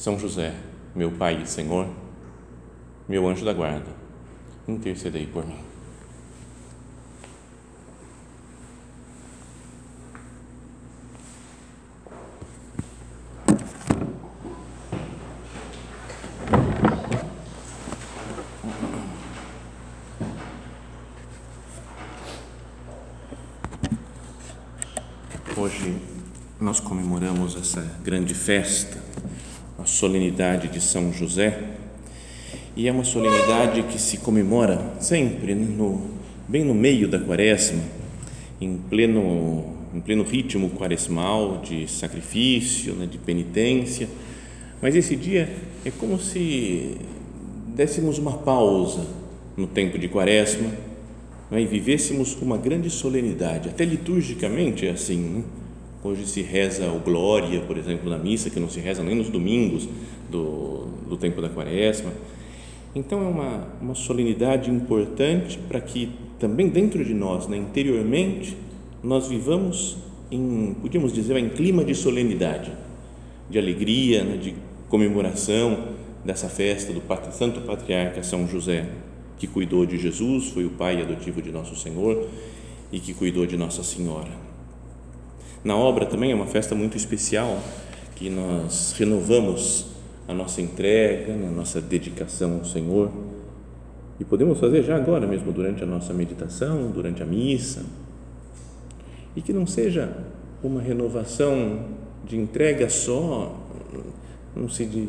são José, meu Pai e Senhor, meu anjo da guarda, intercedei por mim. Hoje nós comemoramos essa grande festa solenidade de São José, e é uma solenidade que se comemora sempre, né, no, bem no meio da quaresma, em pleno, em pleno ritmo quaresmal de sacrifício, né, de penitência, mas esse dia é como se dessemos uma pausa no tempo de quaresma né, e vivêssemos uma grande solenidade, até liturgicamente é assim, né? Hoje se reza o Glória, por exemplo, na missa, que não se reza nem nos domingos do, do tempo da quaresma. Então é uma, uma solenidade importante para que também dentro de nós, né, interiormente, nós vivamos em, podíamos dizer, em clima de solenidade, de alegria, né, de comemoração dessa festa do Santo Patriarca São José, que cuidou de Jesus, foi o pai adotivo de nosso Senhor e que cuidou de Nossa Senhora. Na obra também é uma festa muito especial que nós renovamos a nossa entrega, a nossa dedicação ao Senhor. E podemos fazer já agora mesmo durante a nossa meditação, durante a missa. E que não seja uma renovação de entrega só, não sei, de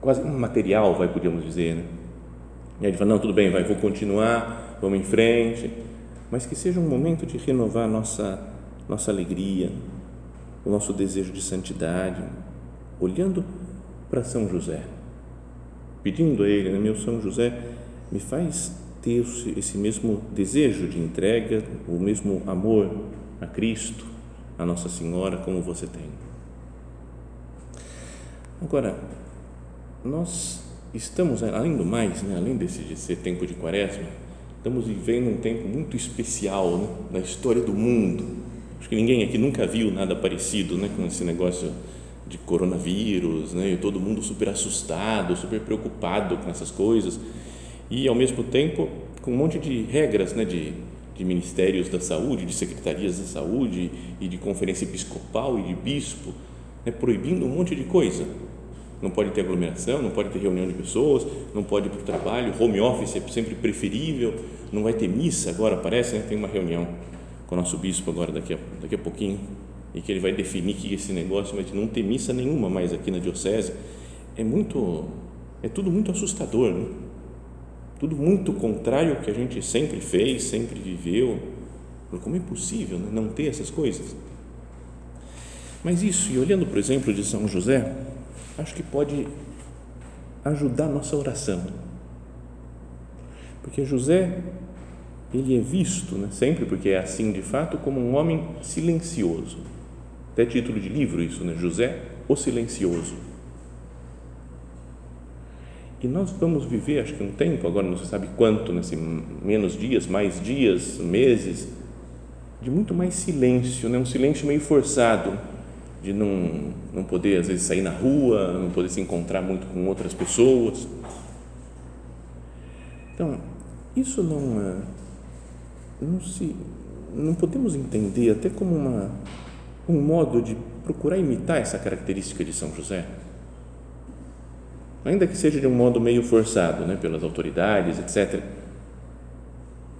quase um material, vai podíamos dizer, né? E aí ele fala, não, tudo bem, vai, vou continuar, vamos em frente, mas que seja um momento de renovar a nossa nossa alegria, o nosso desejo de santidade, olhando para São José, pedindo a Ele, né, meu São José, me faz ter esse mesmo desejo de entrega, o mesmo amor a Cristo, a Nossa Senhora, como você tem. Agora, nós estamos, além do mais, né, além desse de ser tempo de quaresma, estamos vivendo um tempo muito especial né, na história do mundo Acho que ninguém aqui nunca viu nada parecido né, com esse negócio de coronavírus, né, e todo mundo super assustado, super preocupado com essas coisas, e ao mesmo tempo com um monte de regras né, de, de ministérios da saúde, de secretarias da saúde e de conferência episcopal e de bispo, né, proibindo um monte de coisa. Não pode ter aglomeração, não pode ter reunião de pessoas, não pode ir para o trabalho, home office é sempre preferível, não vai ter missa agora, parece, né, tem uma reunião com o nosso bispo agora daqui a, daqui a pouquinho, e que ele vai definir que esse negócio vai não ter missa nenhuma mais aqui na diocese, é muito, é tudo muito assustador, né? tudo muito contrário ao que a gente sempre fez, sempre viveu, como é possível né? não ter essas coisas? Mas isso, e olhando por exemplo de São José, acho que pode ajudar a nossa oração, porque José ele é visto, né, sempre porque é assim de fato, como um homem silencioso. Até título de livro isso, né? José, o silencioso. E nós vamos viver, acho que um tempo, agora não se sabe quanto, nesse né, menos dias, mais dias, meses, de muito mais silêncio, né? um silêncio meio forçado, de não, não poder, às vezes, sair na rua, não poder se encontrar muito com outras pessoas. Então, isso não é não se não podemos entender até como uma um modo de procurar imitar essa característica de São José, ainda que seja de um modo meio forçado, né, pelas autoridades, etc.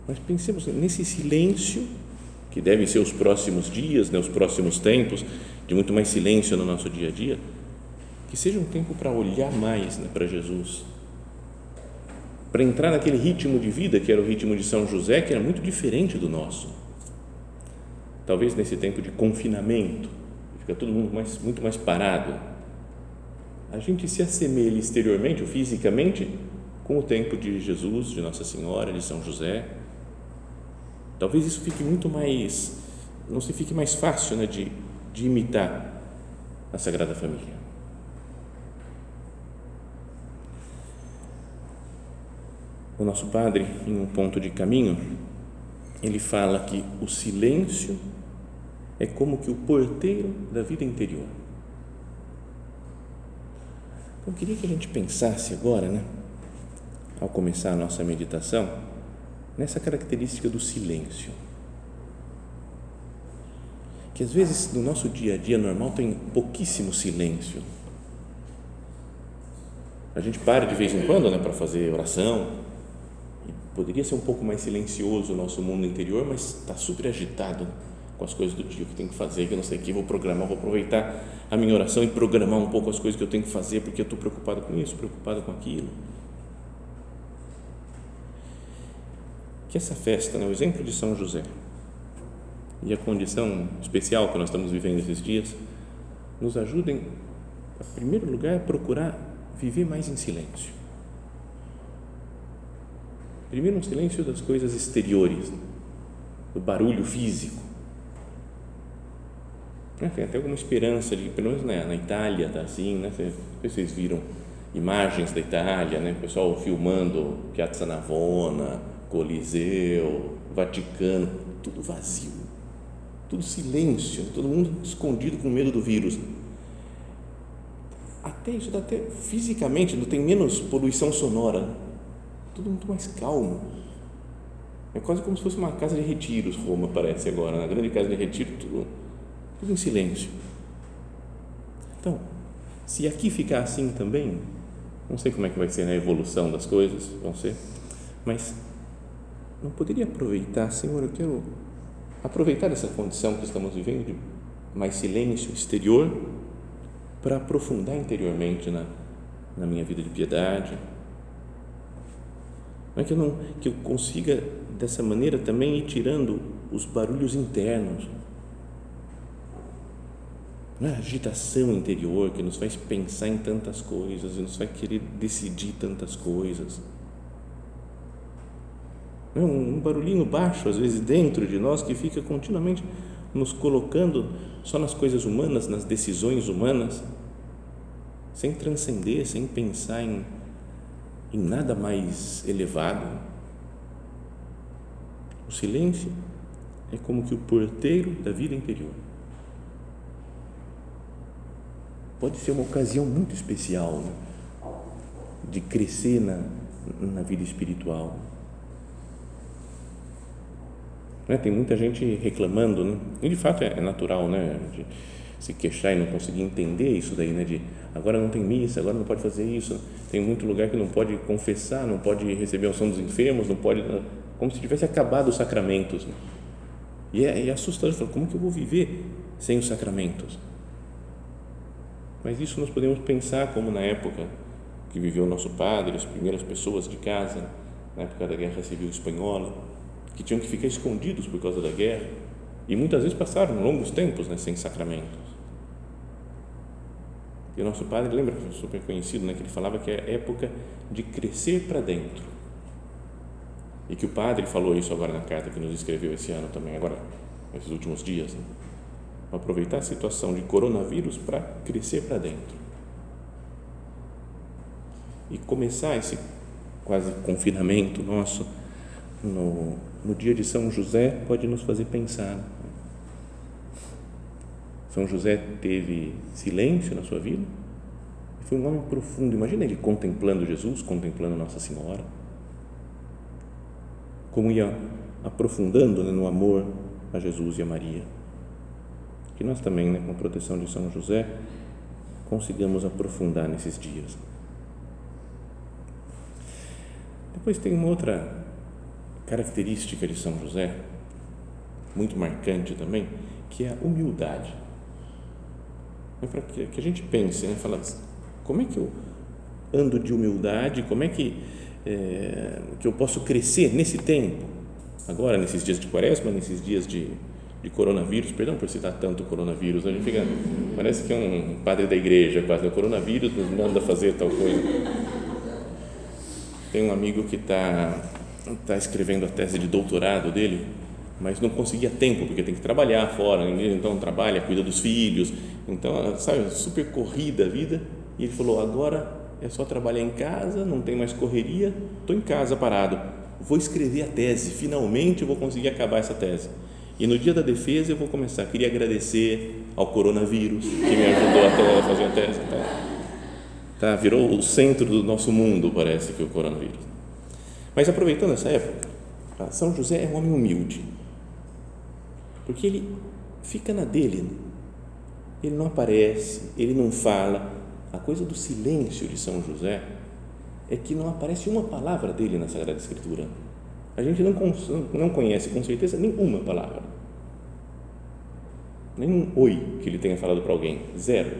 Mas pensemos nesse silêncio que devem ser os próximos dias, né, os próximos tempos, de muito mais silêncio no nosso dia a dia, que seja um tempo para olhar mais né, para Jesus para entrar naquele ritmo de vida que era o ritmo de São José, que era muito diferente do nosso. Talvez nesse tempo de confinamento, fica todo mundo mais, muito mais parado. a gente se assemelhe exteriormente ou fisicamente com o tempo de Jesus, de Nossa Senhora, de São José. Talvez isso fique muito mais, não se fique mais fácil né, de, de imitar a Sagrada Família. O nosso Padre, em um ponto de caminho, ele fala que o silêncio é como que o porteiro da vida interior. Então, eu queria que a gente pensasse agora, né, ao começar a nossa meditação, nessa característica do silêncio. Que às vezes no nosso dia a dia normal tem pouquíssimo silêncio. A gente para de vez em quando né, para fazer oração. Poderia ser um pouco mais silencioso o nosso mundo interior, mas está super agitado com as coisas do dia que tem que fazer, que eu não sei o que, vou programar, vou aproveitar a minha oração e programar um pouco as coisas que eu tenho que fazer, porque eu estou preocupado com isso, preocupado com aquilo. que essa festa, né, o exemplo de São José e a condição especial que nós estamos vivendo esses dias, nos ajudem, em primeiro lugar, a procurar viver mais em silêncio. Primeiro, um silêncio das coisas exteriores, do barulho físico. Né, tem até alguma esperança de, pelo menos na, na Itália, tá assim, né? Vocês viram imagens da Itália, né? O pessoal filmando Piazza Navona, Coliseu, Vaticano, tudo vazio, tudo silêncio, todo mundo escondido com medo do vírus. Até isso, até fisicamente, não tem menos poluição sonora, tudo muito mais calmo. É quase como se fosse uma casa de retiros, Roma parece agora, na grande casa de retiro, tudo, tudo em silêncio. Então, se aqui ficar assim também, não sei como é que vai ser a evolução das coisas, vão ser, mas não poderia aproveitar, Senhor, eu quero aproveitar essa condição que estamos vivendo de mais silêncio exterior para aprofundar interiormente na, na minha vida de piedade. Não é que eu, não, que eu consiga dessa maneira também ir tirando os barulhos internos, não é a agitação interior que nos faz pensar em tantas coisas e nos faz querer decidir tantas coisas. Um barulhinho baixo, às vezes dentro de nós, que fica continuamente nos colocando só nas coisas humanas, nas decisões humanas, sem transcender, sem pensar em, em nada mais elevado. O silêncio é como que o porteiro da vida interior. Pode ser uma ocasião muito especial né? de crescer na, na vida espiritual né? Tem muita gente reclamando, né? e de fato é, é natural, né? De se queixar e não conseguir entender isso daí, né? De agora não tem missa, agora não pode fazer isso. Tem muito lugar que não pode confessar, não pode receber a unção dos enfermos, não pode, como se tivesse acabado os sacramentos. Né? E é, é assustador, como que eu vou viver sem os sacramentos? Mas isso nós podemos pensar como na época que viveu o nosso padre, as primeiras pessoas de casa, na época da Guerra Civil Espanhola, que tinham que ficar escondidos por causa da guerra e muitas vezes passaram longos tempos né, sem sacramentos. E o nosso padre, lembra, super conhecido, né, que ele falava que é época de crescer para dentro. E que o padre falou isso agora na carta que nos escreveu esse ano também, agora, nesses últimos dias. Né? Aproveitar a situação de coronavírus para crescer para dentro. E começar esse quase confinamento nosso no no dia de São José pode nos fazer pensar. São José teve silêncio na sua vida, foi um homem profundo. Imagina ele contemplando Jesus, contemplando Nossa Senhora, como ia aprofundando né, no amor a Jesus e a Maria. Que nós também, né, com a proteção de São José, consigamos aprofundar nesses dias. Depois tem uma outra característica de São José, muito marcante também, que é a humildade. Para que, que a gente pense, né? Fala, como é que eu ando de humildade? Como é que, é, que eu posso crescer nesse tempo? Agora, nesses dias de quaresma, nesses dias de, de coronavírus, perdão por citar tanto coronavírus, a gente fica, parece que é um padre da igreja quase, o coronavírus nos manda fazer tal coisa. Tem um amigo que está tá escrevendo a tese de doutorado dele, mas não conseguia tempo, porque tem que trabalhar fora, então trabalha, cuida dos filhos, então, sabe, super corrida a vida, e ele falou, agora é só trabalhar em casa, não tem mais correria, estou em casa parado, vou escrever a tese, finalmente eu vou conseguir acabar essa tese. E no dia da defesa eu vou começar. Queria agradecer ao coronavírus que me ajudou a fazer a tese. Tá? tá? Virou o centro do nosso mundo, parece que o coronavírus. Mas aproveitando essa época, São José é um homem humilde, porque ele fica na dele. Ele não aparece, ele não fala. A coisa do silêncio de São José é que não aparece uma palavra dele na Sagrada Escritura. A gente não, não conhece com certeza nenhuma palavra. Nem um oi que ele tenha falado para alguém. Zero.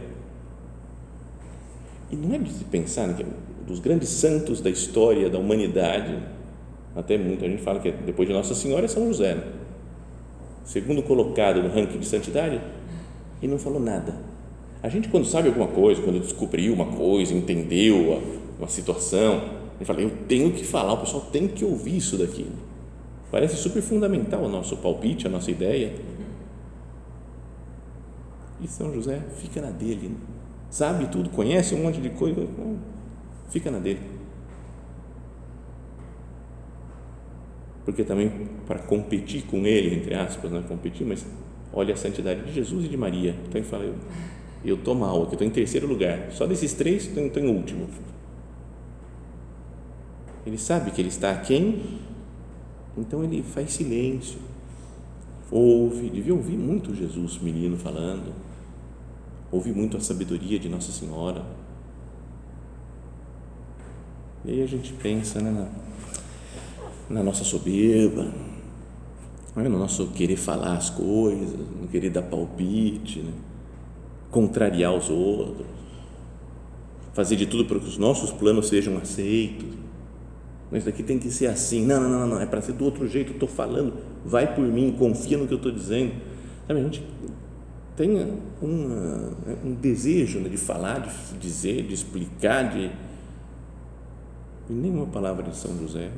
E não é de se pensar né, que dos grandes santos da história da humanidade, até muita gente fala que depois de Nossa Senhora é São José. Né? Segundo colocado no ranking de santidade, e não falou nada. A gente, quando sabe alguma coisa, quando descobriu uma coisa, entendeu uma situação, ele fala, eu tenho que falar, o pessoal tem que ouvir isso daqui. Parece super fundamental o nosso palpite, a nossa ideia. E São José fica na dele, sabe tudo, conhece um monte de coisa, fica na dele. Porque também para competir com ele, entre aspas, não é competir, mas olha a santidade de Jesus e de Maria. Então ele fala, eu estou mal, eu estou em terceiro lugar. Só desses três estou em último. Ele sabe que ele está aquém, então ele faz silêncio, ouve, devia ouvir muito Jesus, menino, falando, ouve muito a sabedoria de Nossa Senhora. E aí a gente pensa né, na, na nossa soberba, né, no nosso querer falar as coisas, no querer dar palpite, né, contrariar os outros, fazer de tudo para que os nossos planos sejam aceitos isso daqui tem que ser assim. Não, não, não, não, é para ser do outro jeito. Estou falando, vai por mim, confia no que eu estou dizendo. Sabe, a gente tem uma, um desejo né, de falar, de dizer, de explicar, de. E nenhuma palavra de São José.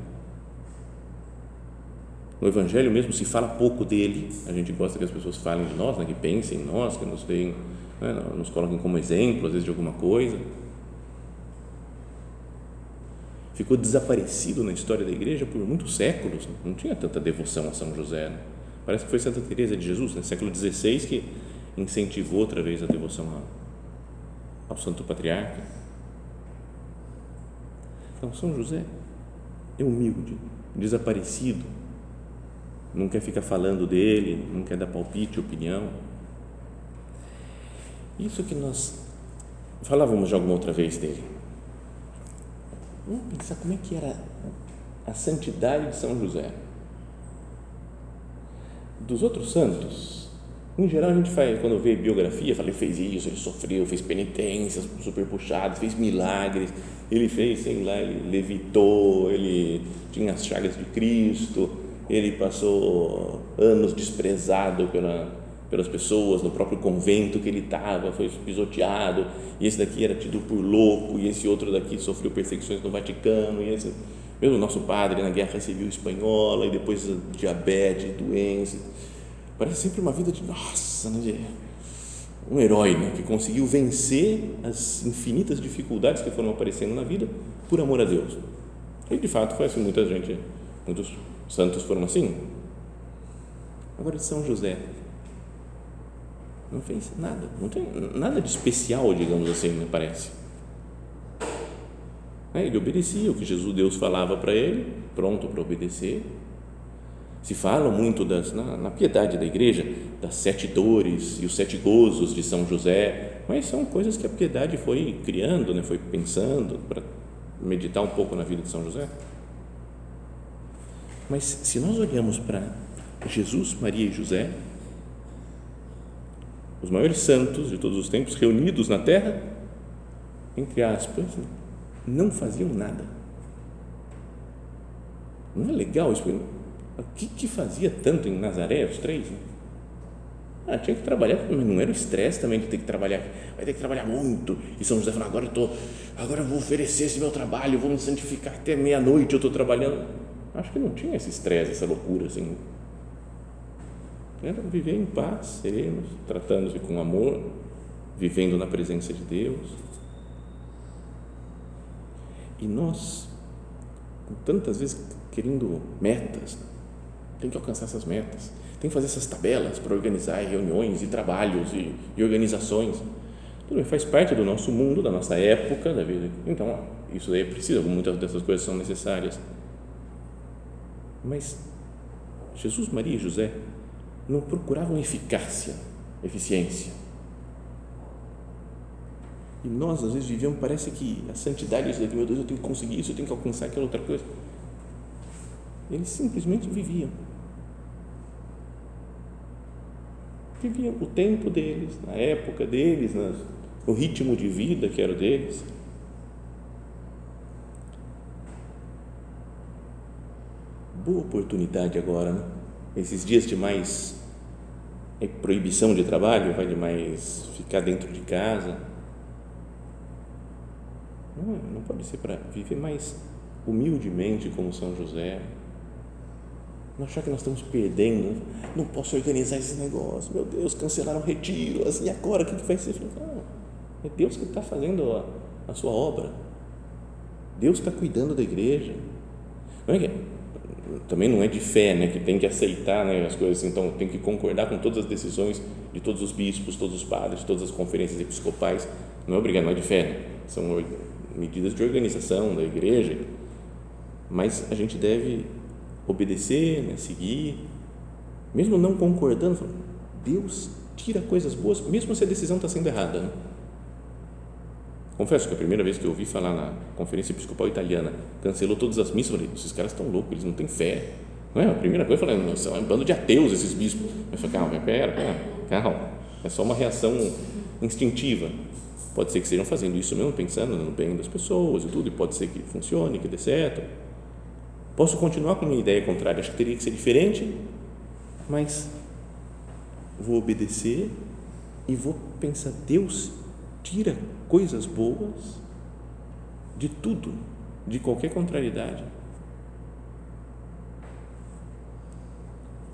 No Evangelho mesmo se fala pouco dele. A gente gosta que as pessoas falem de nós, né, que pensem em nós, que nos deem, né, nos coloquem como exemplo, às vezes, de alguma coisa ficou desaparecido na história da igreja por muitos séculos. Não tinha tanta devoção a São José. Né? Parece que foi Santa Teresa de Jesus, no né? século XVI, que incentivou outra vez a devoção ao Santo Patriarca. Então, São José é humilde, desaparecido, não quer ficar falando dele, não quer dar palpite, opinião. Isso que nós falávamos já alguma outra vez dele Vamos pensar como é que era a santidade de São José. Dos outros santos, em geral a gente faz, quando vê biografia, fala, ele fez isso, ele sofreu, fez penitências super puxadas, fez milagres, ele fez, sei lá, ele levitou, ele tinha as chagas de Cristo, ele passou anos desprezado pela, pelas pessoas no próprio convento que ele estava, foi pisoteado, e esse daqui era tido por louco, e esse outro daqui sofreu perseguições no Vaticano, e esse, mesmo nosso padre na guerra civil espanhola, e depois diabetes, doença, parece sempre uma vida de, nossa, né, um herói, né, que conseguiu vencer as infinitas dificuldades que foram aparecendo na vida por amor a Deus. E de fato foi assim, muita gente, muitos santos foram assim. Agora São José, não fez nada, não tem nada de especial, digamos assim, me parece. É, ele obedecia o que Jesus Deus falava para ele, pronto para obedecer. Se fala muito das, na, na, piedade da igreja das sete dores e os sete gozos de São José, mas são coisas que a piedade foi criando, né, foi pensando para meditar um pouco na vida de São José. Mas se nós olhamos para Jesus, Maria e José, os maiores santos de todos os tempos reunidos na terra, entre aspas, não faziam nada. Não é legal isso? O que, que fazia tanto em Nazaré, os três? Ah, tinha que trabalhar, mas não era o estresse também de ter que trabalhar. Vai ter que trabalhar muito. E São José falou: agora eu, tô, agora eu vou oferecer esse meu trabalho, vou me santificar até meia-noite, eu estou trabalhando. Acho que não tinha esse estresse, essa loucura assim. Era viver em paz, serenos, tratando-se com amor, vivendo na presença de Deus. E nós, tantas vezes querendo metas, tem que alcançar essas metas tem que fazer essas tabelas para organizar reuniões e trabalhos e, e organizações. Tudo bem, faz parte do nosso mundo, da nossa época da vida. Então, isso daí é preciso, muitas dessas coisas são necessárias. Mas Jesus, Maria e José não procuravam eficácia, eficiência. E nós, às vezes, vivíamos, parece que a santidade, isso daqui, meu Deus, eu tenho que conseguir isso, eu tenho que alcançar aquela outra coisa. Eles simplesmente viviam viviam o tempo deles, na época deles, no ritmo de vida que era deles. Boa oportunidade agora, né? Esses dias de mais é, proibição de trabalho, vai de mais ficar dentro de casa. Não, não pode ser para viver mais humildemente como São José não achar que nós estamos perdendo, não posso organizar esse negócio, meu Deus, cancelaram o retiro, assim, agora o que, vai ser? Não, é Deus que está fazendo a, a, sua obra, Deus está cuidando da igreja. Não é que, também não é de fé, né, que tem que aceitar né, as coisas, então tem que concordar com todas as decisões de todos os bispos, todos os padres, todas as conferências episcopais, não é obrigado, não é de fé, né? são medidas de organização da igreja, mas a gente deve obedecer, né, seguir, mesmo não concordando, Deus tira coisas boas, mesmo se a decisão está sendo errada. Né? Confesso que a primeira vez que eu ouvi falar na conferência episcopal italiana, cancelou todas as missas, eu falei, esses caras estão loucos, eles não têm fé. Não é? A primeira coisa, eu falei, são um bando de ateus esses bispos. Eu falei, calma, pera, pera, calma. É só uma reação instintiva. Pode ser que estejam fazendo isso mesmo, pensando no bem das pessoas e tudo, e pode ser que funcione, que dê certo Posso continuar com minha ideia contrária, acho que teria que ser diferente, mas vou obedecer e vou pensar: Deus tira coisas boas de tudo, de qualquer contrariedade.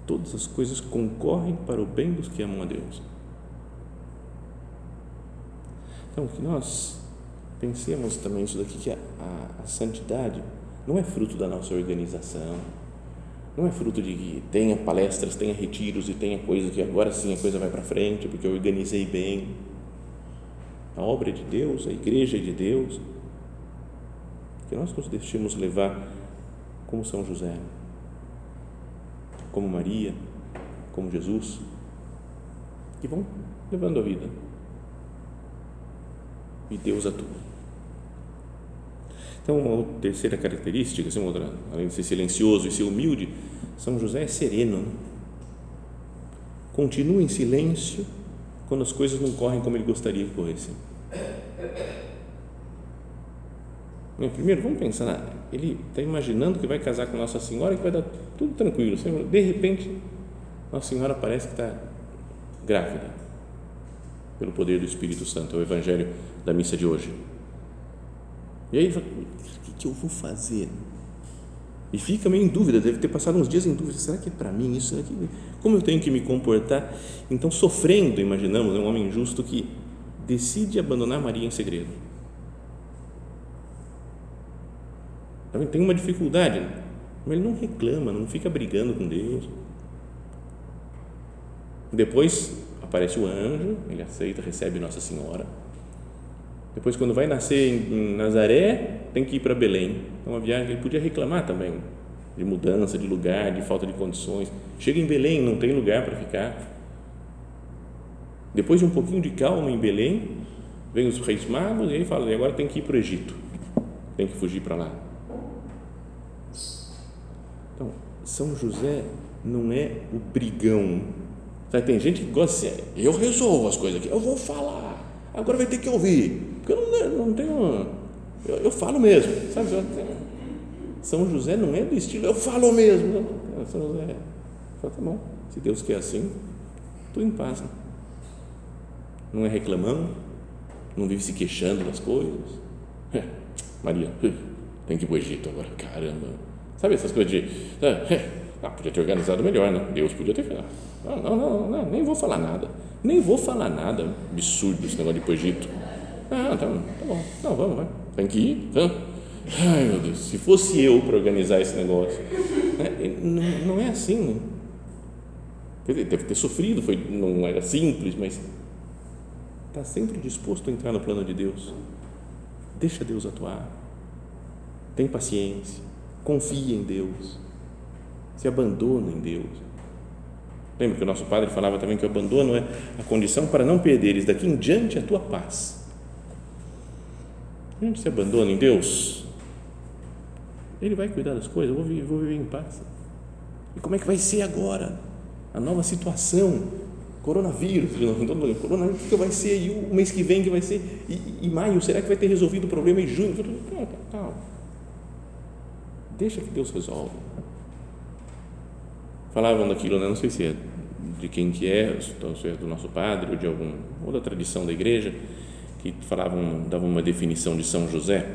Todas as coisas concorrem para o bem dos que amam a Deus. Então, que nós pensemos também isso daqui, que a, a, a santidade não é fruto da nossa organização, não é fruto de que tenha palestras, tenha retiros e tenha coisa que agora sim a coisa vai para frente porque eu organizei bem. A obra de Deus, a igreja de Deus. Que nós nos deixemos levar como São José, como Maria, como Jesus, que vão levando a vida. E Deus atua. Então, uma terceira característica, assim, outra, além de ser silencioso e ser humilde, São José é sereno. Né? Continua em silêncio quando as coisas não correm como ele gostaria que corressem. Primeiro, vamos pensar, ele está imaginando que vai casar com Nossa Senhora e que vai dar tudo tranquilo. De repente, Nossa Senhora parece que está grávida, pelo poder do Espírito Santo, é o Evangelho da missa de hoje. E aí ele fala, o que, que eu vou fazer? E fica meio em dúvida, deve ter passado uns dias em dúvida, será que é para mim isso? Será que, como eu tenho que me comportar? Então, sofrendo, imaginamos, é um homem justo que decide abandonar Maria em segredo. Também tem uma dificuldade, mas ele não reclama, não fica brigando com Deus. Depois aparece o anjo, ele aceita, recebe Nossa Senhora depois, quando vai nascer em Nazaré, tem que ir para Belém. É uma viagem, ele podia reclamar também de mudança de lugar, de falta de condições. Chega em Belém, não tem lugar para ficar. Depois de um pouquinho de calma em Belém, vem os reis magos e ele fala: e agora tem que ir para o Egito, tem que fugir para lá. Então, São José não é o brigão. Sabe, tem gente que gosta de ser, eu resolvo as coisas aqui, eu vou falar, agora vai ter que ouvir. Porque eu não, não tenho. Eu, eu, falo mesmo, sabe? São José não é do estilo, eu falo mesmo. São José, fala, tá bom, se Deus quer assim, tudo em paz. Né? Não é reclamão, não vive se queixando das coisas. É, Maria, tem que ir para o Egito agora, caramba. Sabe essas coisas de. É, ah, podia ter organizado melhor, né? Deus podia ter feito. Não, não, não, não, nem vou falar nada. Nem vou falar nada. Absurdo esse negócio de ir para o Egito. Ah, tá, tá bom. Não, vamos, vai. Tem que ir. Vamos. Ai, meu Deus, se fosse eu para organizar esse negócio. É, não, é assim, né? Deve ter sofrido, foi, não era simples, mas está sempre disposto a entrar no plano de Deus. Deixa Deus atuar. Tem paciência. Confia em Deus. Se abandona em Deus. Lembra que o nosso padre falava também que o abandono é a condição para não perderes daqui em diante a tua paz. A gente se abandona em Deus, Ele vai cuidar das coisas, eu vou viver, vou viver em paz. E como é que vai ser agora? A nova situação, coronavírus, coronavírus, o que vai ser? E o mês que vem que vai ser? E, e maio, será que vai ter resolvido o problema em junho? Calma, calma. Deixa que Deus resolve. Falavam daquilo, né? não sei se é de quem que é, se é do nosso padre ou de algum ou da tradição da igreja, que falavam, davam uma definição de São José,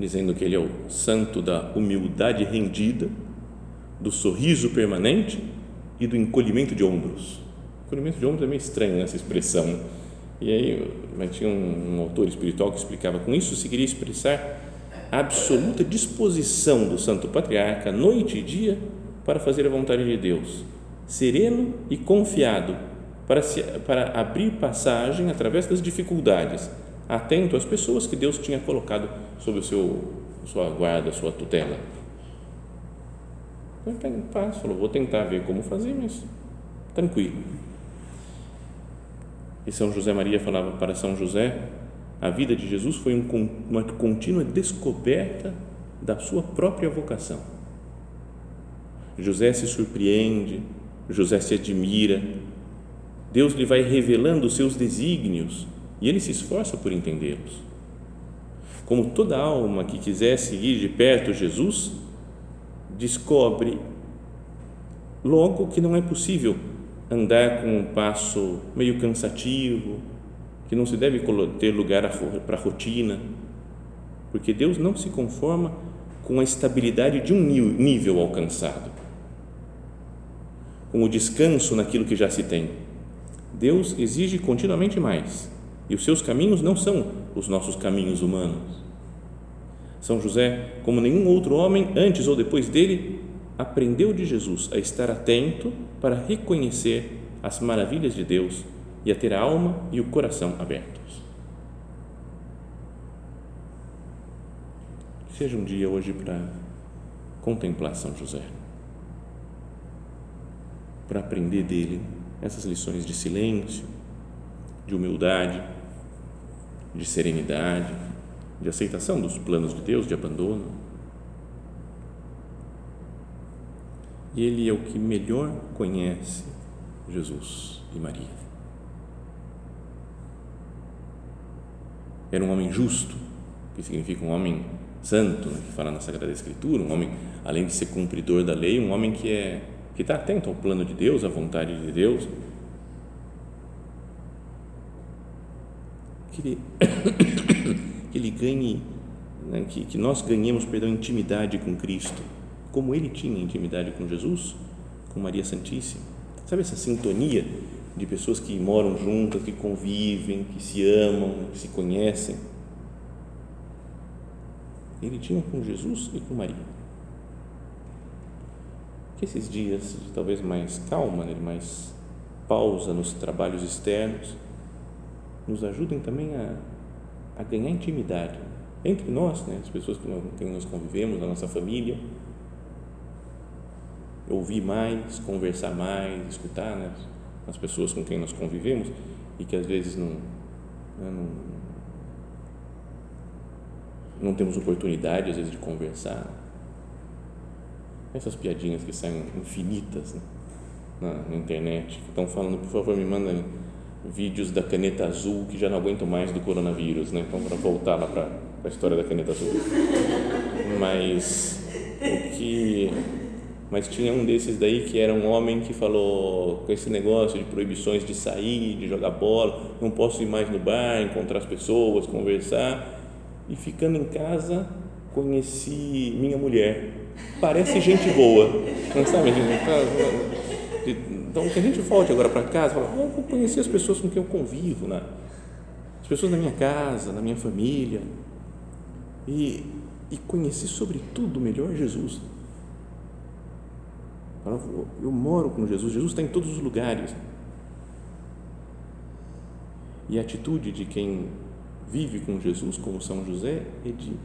dizendo que ele é o santo da humildade rendida, do sorriso permanente e do encolhimento de ombros. Encolhimento de ombros é meio estranho essa expressão. E aí, mas tinha um, um autor espiritual que explicava com isso se queria expressar a absoluta disposição do santo patriarca noite e dia para fazer a vontade de Deus, sereno e confiado para, se, para abrir passagem através das dificuldades, atento às pessoas que Deus tinha colocado sob o seu, sua guarda, sua tutela. Então, em paz, falou, vou tentar ver como fazer, mas tranquilo. E São José Maria falava para São José, a vida de Jesus foi um, uma contínua descoberta da sua própria vocação. José se surpreende, José se admira, Deus lhe vai revelando os seus desígnios e ele se esforça por entendê-los. Como toda alma que quiser seguir de perto Jesus, descobre logo que não é possível andar com um passo meio cansativo, que não se deve ter lugar para a rotina, porque Deus não se conforma com a estabilidade de um nível alcançado, com o descanso naquilo que já se tem Deus exige continuamente mais e os seus caminhos não são os nossos caminhos humanos. São José, como nenhum outro homem antes ou depois dele, aprendeu de Jesus a estar atento para reconhecer as maravilhas de Deus e a ter a alma e o coração abertos. Seja um dia hoje para contemplar São José, para aprender dele essas lições de silêncio, de humildade, de serenidade, de aceitação dos planos de Deus, de abandono. E ele é o que melhor conhece Jesus e Maria. Era um homem justo, que significa um homem santo, né, que fala na Sagrada Escritura, um homem, além de ser cumpridor da lei, um homem que é que está atento ao plano de Deus, à vontade de Deus, que ele, que ele ganhe, né, que, que nós ganhemos, perdão, intimidade com Cristo, como ele tinha intimidade com Jesus, com Maria Santíssima. Sabe essa sintonia de pessoas que moram juntas, que convivem, que se amam, que se conhecem? Ele tinha com Jesus e com Maria que esses dias de talvez mais calma, né, mais pausa nos trabalhos externos, nos ajudem também a, a ganhar intimidade entre nós, né, as pessoas com quem nós convivemos, a nossa família, ouvir mais, conversar mais, escutar né, as pessoas com quem nós convivemos e que às vezes não, né, não, não temos oportunidade às vezes de conversar. Essas piadinhas que saem infinitas né? na, na, internet, que estão falando, por favor, me mandem vídeos da caneta azul que já não aguento mais do coronavírus, né? Então, para voltar lá para a história da caneta azul. Mas o que, mas tinha um desses daí que era um homem que falou com esse negócio de proibições de sair, de jogar bola, não posso ir mais no bar, encontrar as pessoas, conversar. E ficando em casa, conheci minha mulher. Parece gente boa, não sabe? Então, que a gente volte agora para casa, fala, oh, vou conhecer as pessoas com quem eu convivo, né? as pessoas da minha casa, da minha família, e, e conhecer sobretudo melhor Jesus. Eu moro com Jesus, Jesus está em todos os lugares. E a atitude de quem vive com Jesus como São José é de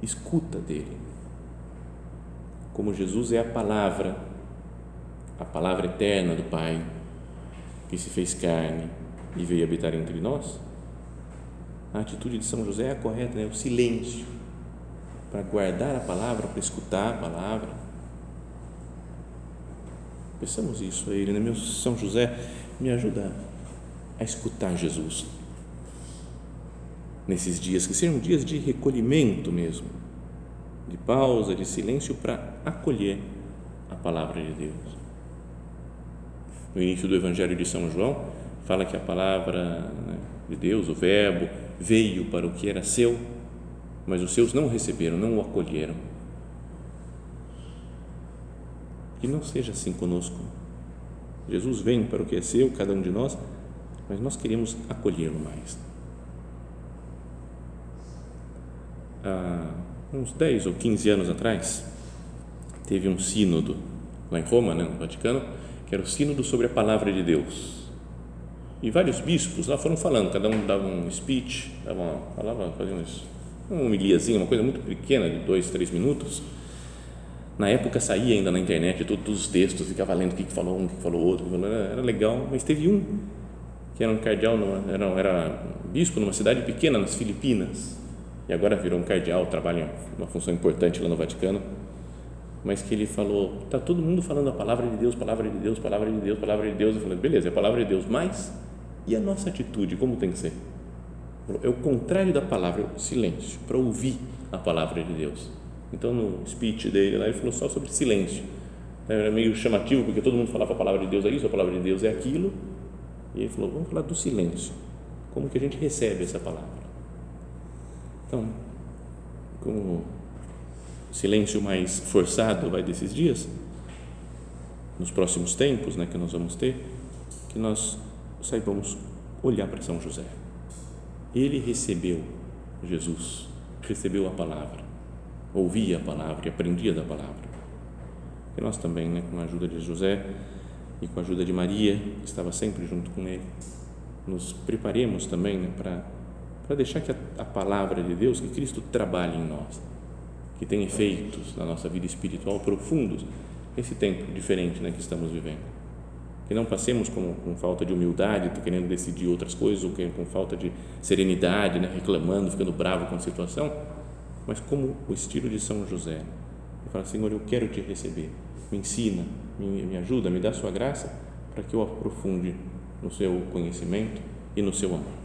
escuta dele. Como Jesus é a palavra, a palavra eterna do Pai, que se fez carne e veio habitar entre nós, a atitude de São José é a correta, né? o silêncio, para guardar a palavra, para escutar a palavra Pensamos isso a Ele, né? Meu São José, me ajuda a escutar Jesus nesses dias, que sejam dias de recolhimento mesmo, de pausa, de silêncio para acolher a palavra de Deus. No início do Evangelho de São João, fala que a palavra né, de Deus, o Verbo, veio para o que era seu, mas os seus não receberam, não o acolheram Que não seja assim conosco. Jesus vem para o que é seu, cada um de nós, mas nós queremos acolhê-lo mais. Há uns 10 ou 15 anos atrás, teve um sínodo lá em Roma, né, no Vaticano, que era o sínodo sobre a palavra de Deus. E vários bispos lá foram falando, cada um dava um speech, dava uma, falava, fazia uma homiliazinha, uma coisa muito pequena, de dois, três minutos, na época saía ainda na internet todos os textos, ficava lendo o que, falou um, o que, falou outro, era, legal, mas teve um que era um cardeal, numa, era, era bispo numa cidade pequena nas Filipinas e agora virou um cardeal, trabalha uma função importante lá no Vaticano, mas que ele falou, tá todo mundo falando a palavra de Deus, palavra de Deus, palavra de Deus, palavra de Deus, eu falei, beleza, é a palavra de Deus, mas e a nossa atitude, como tem que ser? É o contrário da palavra, é o silêncio, para ouvir a palavra de Deus então, no speech dele lá, ele falou só sobre silêncio. Era meio chamativo, porque todo mundo falava a palavra de Deus é isso, a palavra de Deus é aquilo. E ele falou: vamos falar do silêncio. Como que a gente recebe essa palavra? Então, como silêncio mais forçado vai desses dias, nos próximos tempos né, que nós vamos ter, que nós saibamos olhar para São José. Ele recebeu Jesus, recebeu a palavra ouvia a palavra e aprendia da palavra. E nós também, né, com a ajuda de José e com a ajuda de Maria, que estava sempre junto com ele, nos preparemos também né, para para deixar que a, a, palavra de Deus, que Cristo trabalhe em nós, que tem efeitos na nossa vida espiritual profundos nesse tempo diferente né, que estamos vivendo. Que não passemos com, com falta de humildade, querendo decidir outras coisas, ou com falta de serenidade, né, reclamando, ficando bravo com a situação, mas como o estilo de São José. Ele fala, Senhor, eu quero te receber, me ensina, me, me ajuda, me dá sua graça para que eu aprofunde no seu conhecimento e no seu amor.